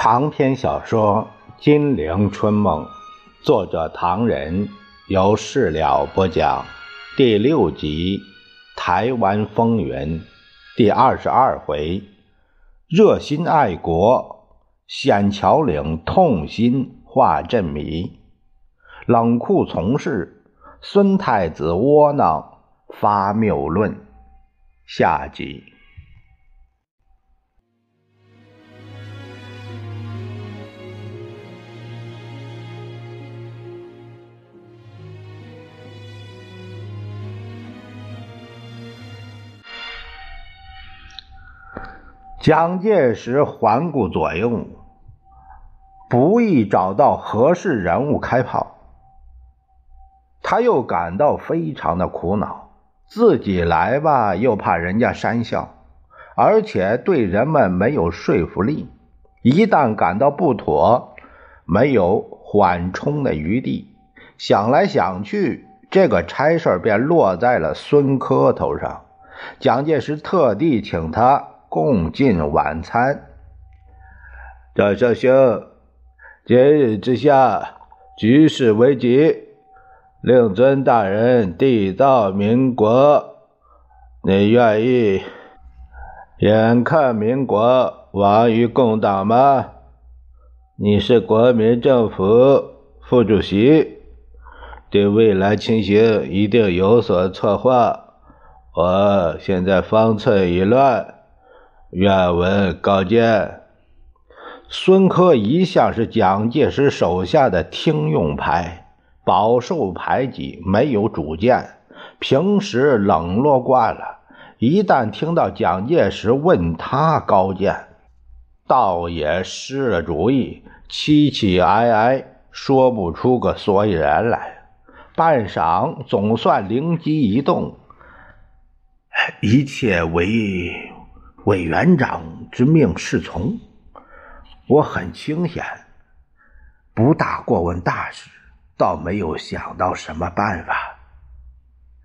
长篇小说《金陵春梦》，作者唐人，由事了播讲，第六集《台湾风云》第二十二回，热心爱国，险桥岭痛心化阵迷，冷酷从事，孙太子窝囊发谬论，下集。蒋介石环顾左右，不易找到合适人物开炮。他又感到非常的苦恼，自己来吧，又怕人家讪笑，而且对人们没有说服力。一旦感到不妥，没有缓冲的余地。想来想去，这个差事便落在了孙科头上。蒋介石特地请他。共进晚餐。赵少兄，今日之下，局势危急，令尊大人缔造民国，你愿意眼看民国亡于共党吗？你是国民政府副主席，对未来情形一定有所策划。我现在方寸已乱。愿闻高见。孙科一向是蒋介石手下的听用派，饱受排挤，没有主见，平时冷落惯了。一旦听到蒋介石问他高见，倒也失了主意，凄凄哀哀，说不出个所以然来。半晌，总算灵机一动，一切为。委员长之命是从，我很清闲，不大过问大事，倒没有想到什么办法，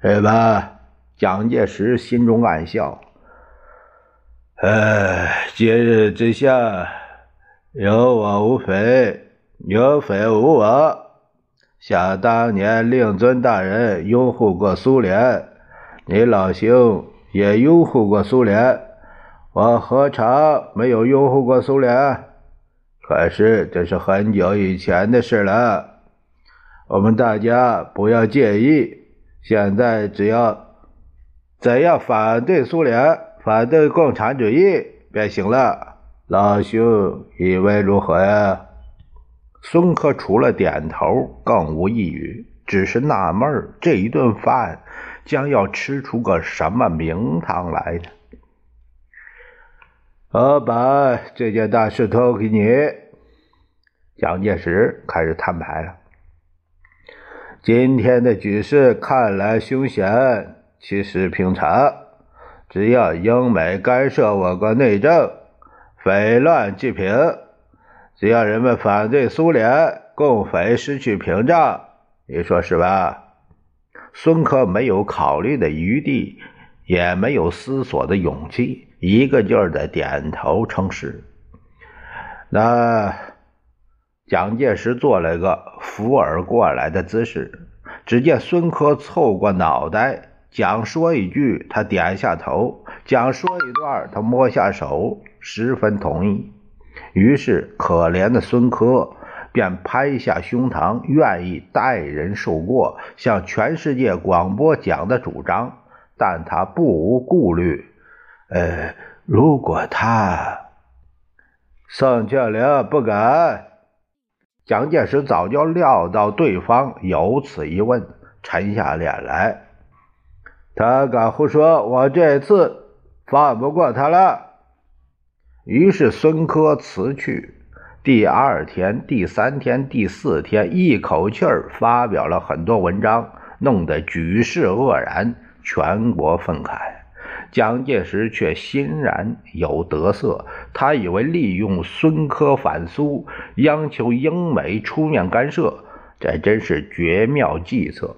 是吧？蒋介石心中暗笑。哎，今日之下，有我无匪，有匪无我。想当年，令尊大人拥护过苏联，你老兄也拥护过苏联。我何尝没有拥护过苏联？可是这是很久以前的事了。我们大家不要介意。现在只要怎样反对苏联、反对共产主义便行了。老兄以为如何呀？孙科除了点头，更无一语，只是纳闷这一顿饭将要吃出个什么名堂来呢？我把这件大事托给你。蒋介石开始摊牌了。今天的局势看来凶险，其实平常。只要英美干涉我国内政，匪乱即平；只要人们反对苏联，共匪失去屏障。你说是吧？孙科没有考虑的余地，也没有思索的勇气。一个劲儿的点头称是。那蒋介石做了一个扶耳过来的姿势。只见孙科凑过脑袋，讲说一句，他点一下头；讲说一段，他摸下手，十分同意。于是，可怜的孙科便拍下胸膛，愿意代人受过，向全世界广播讲的主张。但他不无顾虑。呃，如果他宋庆龄不敢，蒋介石早就料到对方有此一问，沉下脸来。他敢胡说，我这次放不过他了。于是孙科辞去。第二天、第三天、第四天，一口气儿发表了很多文章，弄得举世愕然，全国愤慨。蒋介石却欣然有得色，他以为利用孙科反苏，央求英美出面干涉，这真是绝妙计策。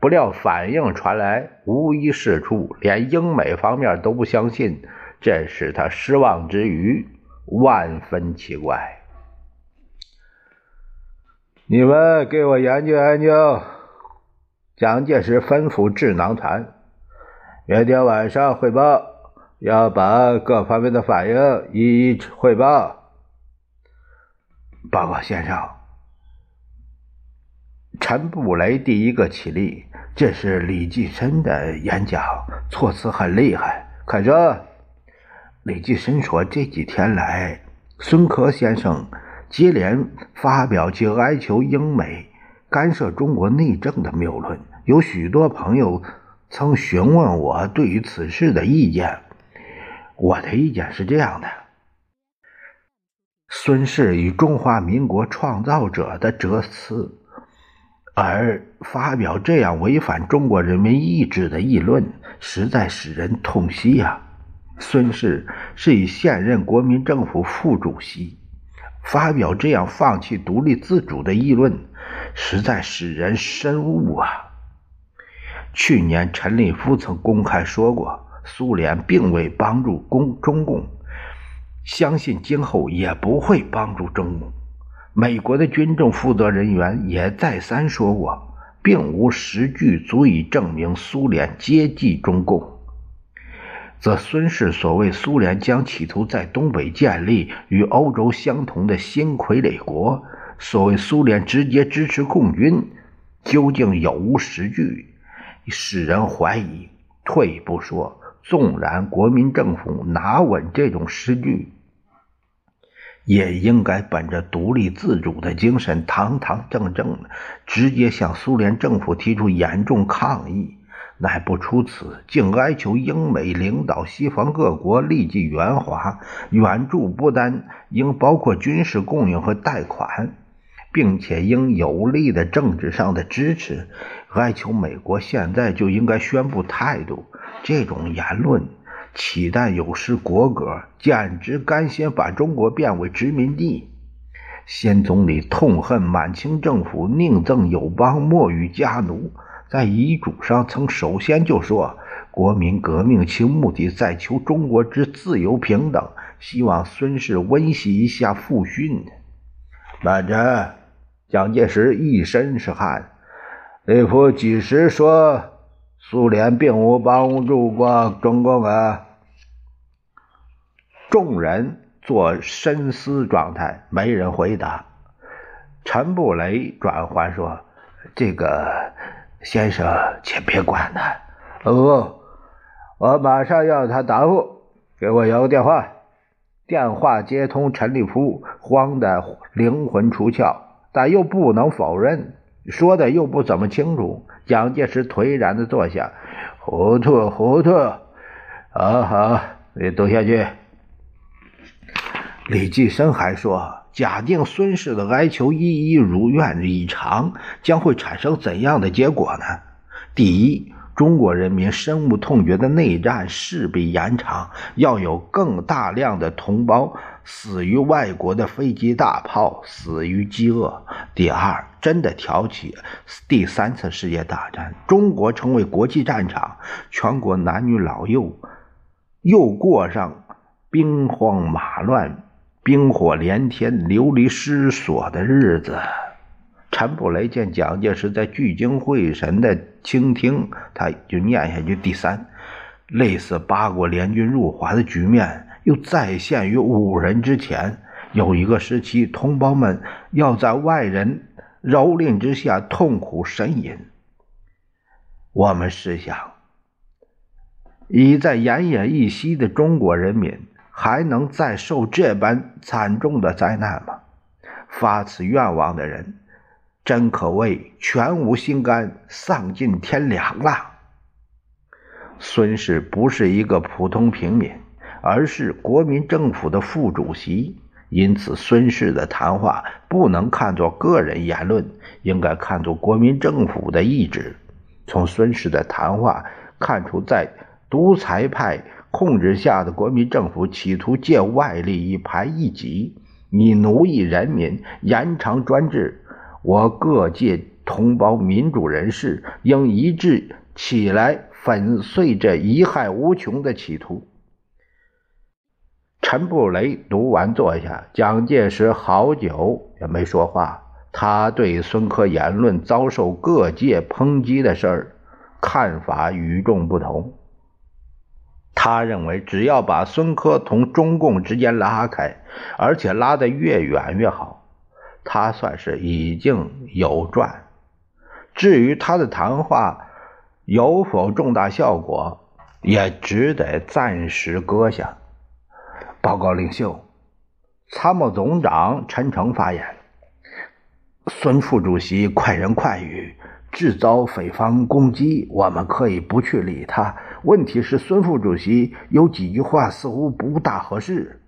不料反应传来，无一是处，连英美方面都不相信，这使他失望之余，万分奇怪。你们给我研究研究。蒋介石吩咐智囊团，明天晚上汇报，要把各方面的反应一一汇报。报告先生。陈布雷第一个起立。这是李济深的演讲，措辞很厉害。快说。李济深说，这几天来，孙科先生接连发表其哀求英美干涉中国内政的谬论，有许多朋友曾询问我对于此事的意见。我的意见是这样的：孙氏与中华民国创造者的哲思。而发表这样违反中国人民意志的议论，实在使人痛惜呀。孙氏是以现任国民政府副主席，发表这样放弃独立自主的议论，实在使人深恶啊。去年陈立夫曾公开说过，苏联并未帮助共中共，相信今后也不会帮助中共。美国的军政负责人员也再三说过，并无实据足以证明苏联接济中共。则孙氏所谓苏联将企图在东北建立与欧洲相同的新傀儡国，所谓苏联直接支持共军，究竟有无实据，使人怀疑。退一步说，纵然国民政府拿稳这种实据。也应该本着独立自主的精神，堂堂正正的直接向苏联政府提出严重抗议。乃不出此，竟哀求英美领导西方各国立即援华，援助不单应包括军事供应和贷款，并且应有力的政治上的支持，哀求美国现在就应该宣布态度。这种言论。岂但有失国格，简直甘心把中国变为殖民地。先总理痛恨满清政府宁赠友邦，莫与家奴，在遗嘱上曾首先就说：国民革命其目的在求中国之自由平等，希望孙氏温习一下父训。慢着，蒋介石一身是汗。内夫几时说？苏联并无帮助过中共啊！众人做深思状态，没人回答。陈布雷转还说：“这个先生，请别管他。哦，我马上要他答复。给我摇个电话。”电话接通，陈立夫慌得灵魂出窍，但又不能否认，说的又不怎么清楚。蒋介石颓然的坐下，糊涂糊涂，好好，你读下去。李济深还说，假定孙氏的哀求一一如愿以偿，将会产生怎样的结果呢？第一，中国人民深恶痛绝的内战势必延长，要有更大量的同胞死于外国的飞机大炮，死于饥饿。第二，真的挑起第三次世界大战，中国成为国际战场，全国男女老幼又过上兵荒马乱。兵火连天、流离失所的日子。陈布雷见蒋介石在聚精会神的倾听，他就念下去。第三，类似八国联军入华的局面又再现于五人之前。有一个时期，同胞们要在外人蹂躏之下痛苦呻吟。我们试想，已在奄奄一息的中国人民。还能再受这般惨重的灾难吗？发此愿望的人，真可谓全无心肝，丧尽天良了。孙氏不是一个普通平民，而是国民政府的副主席，因此孙氏的谈话不能看作个人言论，应该看作国民政府的意志。从孙氏的谈话看出，在独裁派。控制下的国民政府企图借外力一排一挤，以奴役人民、延长专制。我各界同胞民主人士应一致起来粉碎这贻害无穷的企图。陈布雷读完坐下，蒋介石好久也没说话，他对孙科言论遭受各界抨击的事儿看法与众不同。他认为，只要把孙科同中共之间拉开，而且拉得越远越好，他算是已经有赚。至于他的谈话有否重大效果，也只得暂时搁下。报告领袖，参谋总长陈诚发言。孙副主席快人快语，制造匪方攻击，我们可以不去理他。问题是孙副主席有几句话似乎不大合适。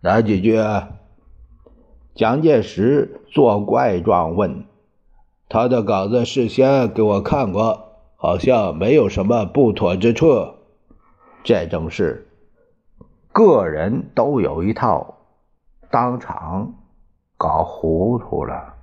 哪几句？蒋介石作怪状问。他的稿子事先给我看过，好像没有什么不妥之处。这正是，个人都有一套，当场搞糊涂了。